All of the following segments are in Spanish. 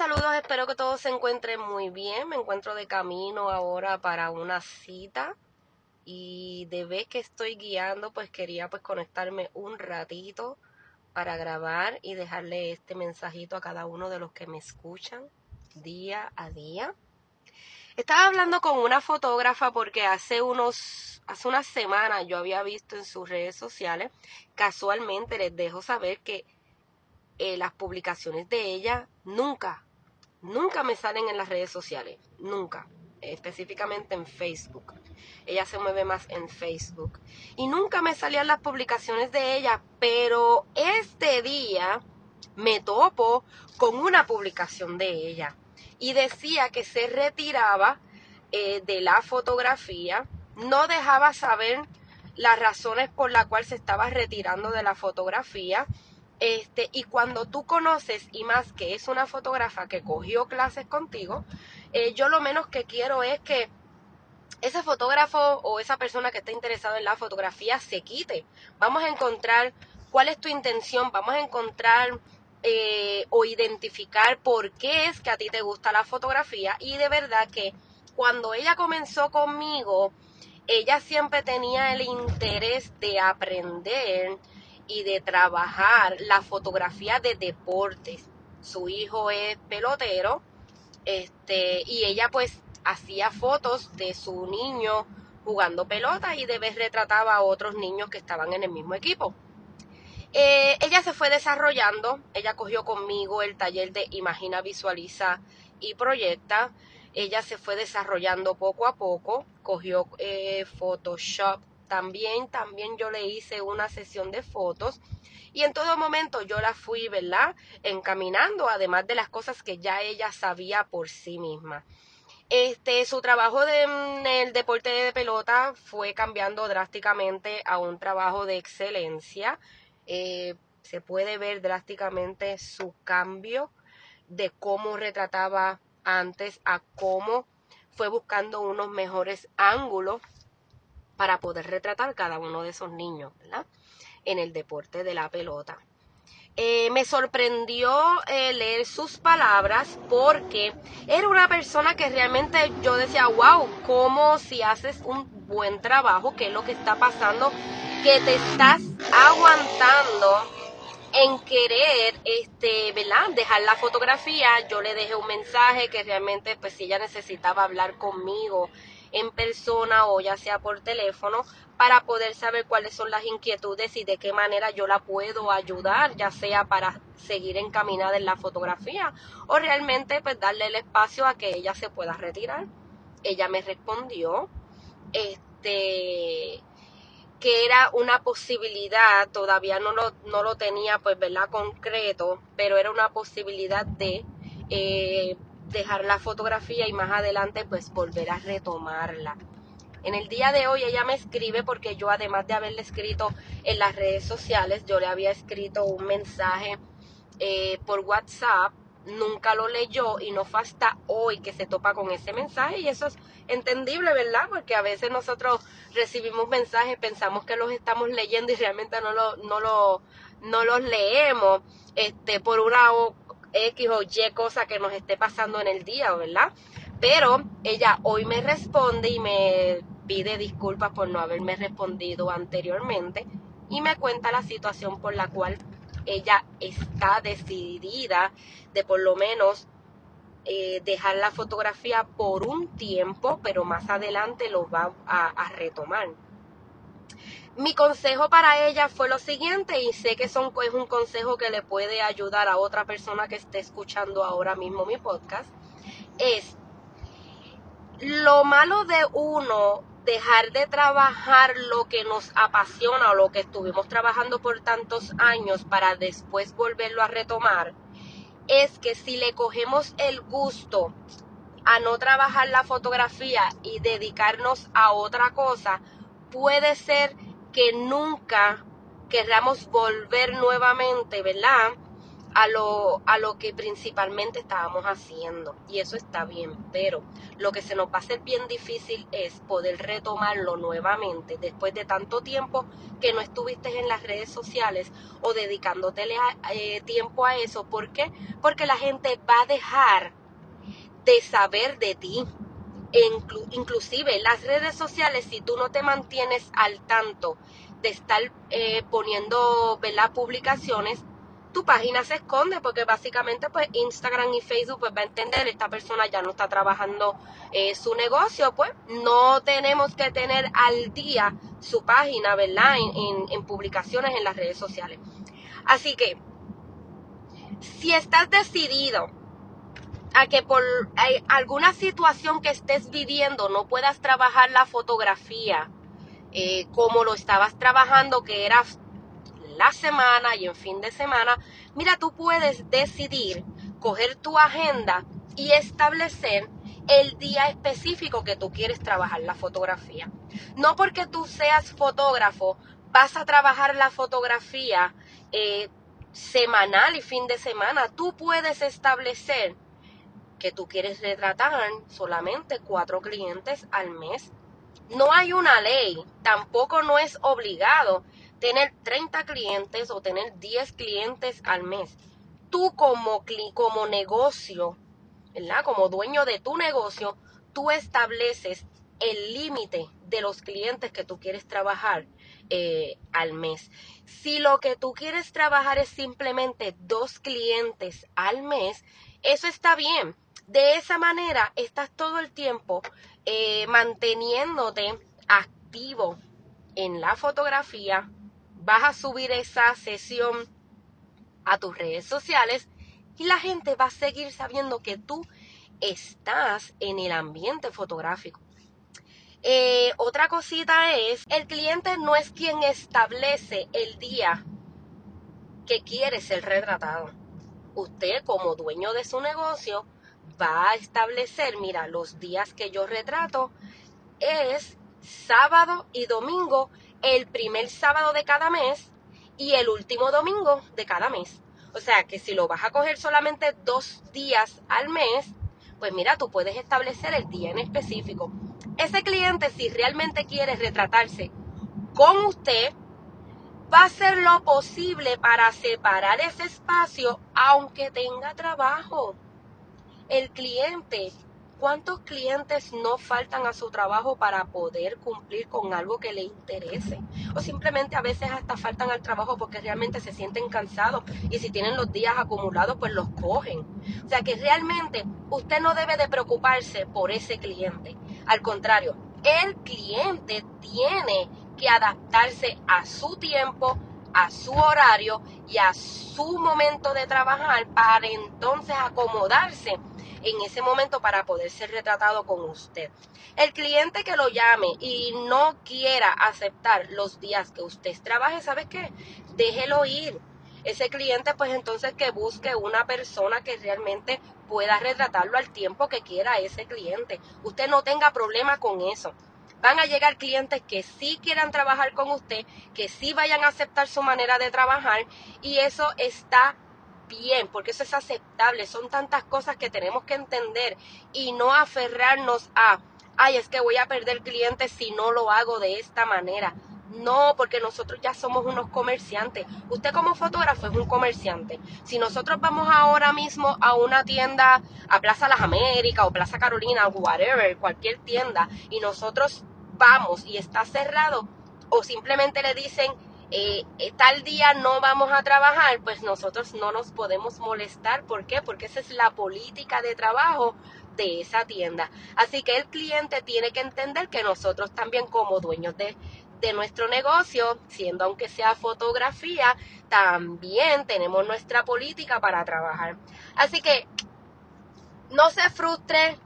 saludos, espero que todos se encuentren muy bien. Me encuentro de camino ahora para una cita y de vez que estoy guiando, pues quería pues conectarme un ratito para grabar y dejarle este mensajito a cada uno de los que me escuchan día a día. Estaba hablando con una fotógrafa porque hace unos hace unas semanas yo había visto en sus redes sociales, casualmente les dejo saber que eh, las publicaciones de ella nunca, nunca me salen en las redes sociales, nunca, específicamente en Facebook. Ella se mueve más en Facebook. Y nunca me salían las publicaciones de ella, pero este día me topo con una publicación de ella. Y decía que se retiraba eh, de la fotografía, no dejaba saber las razones por las cuales se estaba retirando de la fotografía este, y cuando tú conoces, y más que es una fotógrafa que cogió clases contigo, eh, yo lo menos que quiero es que ese fotógrafo o esa persona que está interesado en la fotografía se quite. Vamos a encontrar cuál es tu intención, vamos a encontrar eh, o identificar por qué es que a ti te gusta la fotografía. Y de verdad que cuando ella comenzó conmigo, ella siempre tenía el interés de aprender y de trabajar la fotografía de deportes. Su hijo es pelotero, este, y ella pues hacía fotos de su niño jugando pelota y de vez retrataba a otros niños que estaban en el mismo equipo. Eh, ella se fue desarrollando, ella cogió conmigo el taller de Imagina, Visualiza y Proyecta. Ella se fue desarrollando poco a poco, cogió eh, Photoshop, también, también yo le hice una sesión de fotos y en todo momento yo la fui, ¿verdad? Encaminando, además de las cosas que ya ella sabía por sí misma. Este, su trabajo de, en el deporte de pelota fue cambiando drásticamente a un trabajo de excelencia. Eh, se puede ver drásticamente su cambio de cómo retrataba antes a cómo fue buscando unos mejores ángulos para poder retratar cada uno de esos niños, ¿verdad? En el deporte de la pelota. Eh, me sorprendió eh, leer sus palabras porque era una persona que realmente yo decía, wow, como si haces un buen trabajo, qué es lo que está pasando, que te estás aguantando en querer, este, ¿verdad? Dejar la fotografía, yo le dejé un mensaje que realmente, pues si ella necesitaba hablar conmigo, en persona o ya sea por teléfono para poder saber cuáles son las inquietudes y de qué manera yo la puedo ayudar, ya sea para seguir encaminada en la fotografía o realmente pues darle el espacio a que ella se pueda retirar. Ella me respondió este que era una posibilidad, todavía no lo, no lo tenía pues, ¿verdad? Concreto, pero era una posibilidad de eh, dejar la fotografía y más adelante pues volver a retomarla. En el día de hoy ella me escribe porque yo además de haberle escrito en las redes sociales, yo le había escrito un mensaje eh, por WhatsApp, nunca lo leyó y no fue hasta hoy que se topa con ese mensaje y eso es entendible, ¿verdad? Porque a veces nosotros recibimos mensajes, pensamos que los estamos leyendo y realmente no, lo, no, lo, no los leemos este, por una X o Y cosa que nos esté pasando en el día, ¿verdad? Pero ella hoy me responde y me pide disculpas por no haberme respondido anteriormente y me cuenta la situación por la cual ella está decidida de por lo menos eh, dejar la fotografía por un tiempo, pero más adelante lo va a retomar. Mi consejo para ella fue lo siguiente, y sé que es un consejo que le puede ayudar a otra persona que esté escuchando ahora mismo mi podcast, es lo malo de uno dejar de trabajar lo que nos apasiona o lo que estuvimos trabajando por tantos años para después volverlo a retomar, es que si le cogemos el gusto a no trabajar la fotografía y dedicarnos a otra cosa, puede ser que nunca querramos volver nuevamente, ¿verdad? a lo, a lo que principalmente estábamos haciendo. Y eso está bien, pero lo que se nos va a hacer bien difícil es poder retomarlo nuevamente después de tanto tiempo que no estuviste en las redes sociales o dedicándote eh, tiempo a eso. ¿Por qué? Porque la gente va a dejar de saber de ti. Inclusive las redes sociales, si tú no te mantienes al tanto de estar eh, poniendo ¿verdad? publicaciones, tu página se esconde porque básicamente pues Instagram y Facebook pues va a entender esta persona ya no está trabajando eh, su negocio pues no tenemos que tener al día su página verdad en, publicaciones en las redes sociales así que si estás decidido que por alguna situación que estés viviendo no puedas trabajar la fotografía eh, como lo estabas trabajando que era la semana y en fin de semana, mira, tú puedes decidir coger tu agenda y establecer el día específico que tú quieres trabajar la fotografía. No porque tú seas fotógrafo, vas a trabajar la fotografía eh, semanal y fin de semana. Tú puedes establecer que tú quieres retratar solamente cuatro clientes al mes. No hay una ley, tampoco no es obligado tener 30 clientes o tener 10 clientes al mes. Tú como, como negocio, ¿verdad? Como dueño de tu negocio, tú estableces el límite de los clientes que tú quieres trabajar eh, al mes. Si lo que tú quieres trabajar es simplemente dos clientes al mes, eso está bien. De esa manera estás todo el tiempo eh, manteniéndote activo en la fotografía, vas a subir esa sesión a tus redes sociales y la gente va a seguir sabiendo que tú estás en el ambiente fotográfico. Eh, otra cosita es, el cliente no es quien establece el día que quiere ser retratado. Usted como dueño de su negocio va a establecer, mira, los días que yo retrato es sábado y domingo el primer sábado de cada mes y el último domingo de cada mes. O sea que si lo vas a coger solamente dos días al mes, pues mira, tú puedes establecer el día en específico. Ese cliente, si realmente quiere retratarse con usted, va a hacer lo posible para separar ese espacio aunque tenga trabajo. El cliente ¿Cuántos clientes no faltan a su trabajo para poder cumplir con algo que le interese? O simplemente a veces hasta faltan al trabajo porque realmente se sienten cansados y si tienen los días acumulados pues los cogen. O sea que realmente usted no debe de preocuparse por ese cliente. Al contrario, el cliente tiene que adaptarse a su tiempo, a su horario y a su momento de trabajar para entonces acomodarse en ese momento para poder ser retratado con usted. El cliente que lo llame y no quiera aceptar los días que usted trabaje, ¿sabe qué? Déjelo ir. Ese cliente pues entonces que busque una persona que realmente pueda retratarlo al tiempo que quiera ese cliente. Usted no tenga problema con eso van a llegar clientes que sí quieran trabajar con usted, que sí vayan a aceptar su manera de trabajar y eso está bien, porque eso es aceptable. Son tantas cosas que tenemos que entender y no aferrarnos a, ay, es que voy a perder clientes si no lo hago de esta manera. No, porque nosotros ya somos unos comerciantes. Usted como fotógrafo es un comerciante. Si nosotros vamos ahora mismo a una tienda, a Plaza Las Américas o Plaza Carolina, whatever, cualquier tienda, y nosotros vamos y está cerrado, o simplemente le dicen, eh, eh, tal día no vamos a trabajar, pues nosotros no nos podemos molestar. ¿Por qué? Porque esa es la política de trabajo de esa tienda. Así que el cliente tiene que entender que nosotros también como dueños de, de nuestro negocio, siendo aunque sea fotografía, también tenemos nuestra política para trabajar. Así que no se frustre,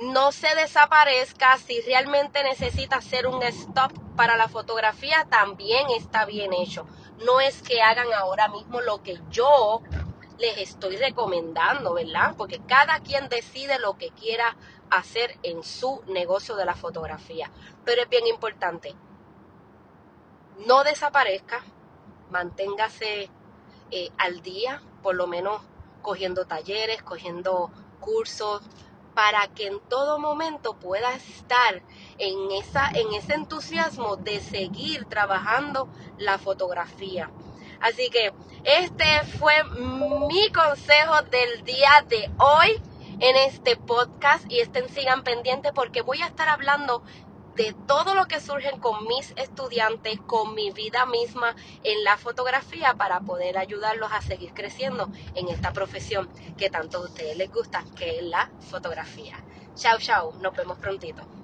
no se desaparezca. Si realmente necesita hacer un stop para la fotografía, también está bien hecho. No es que hagan ahora mismo lo que yo les estoy recomendando, ¿verdad? Porque cada quien decide lo que quiera hacer en su negocio de la fotografía. Pero es bien importante, no desaparezca, manténgase eh, al día, por lo menos cogiendo talleres, cogiendo cursos, para que en todo momento puedas estar en, esa, en ese entusiasmo de seguir trabajando la fotografía. Así que este fue mi consejo del día de hoy en este podcast y estén sigan pendientes porque voy a estar hablando de todo lo que surge con mis estudiantes, con mi vida misma en la fotografía para poder ayudarlos a seguir creciendo en esta profesión que tanto a ustedes les gusta, que es la fotografía. Chao, chao, nos vemos prontito.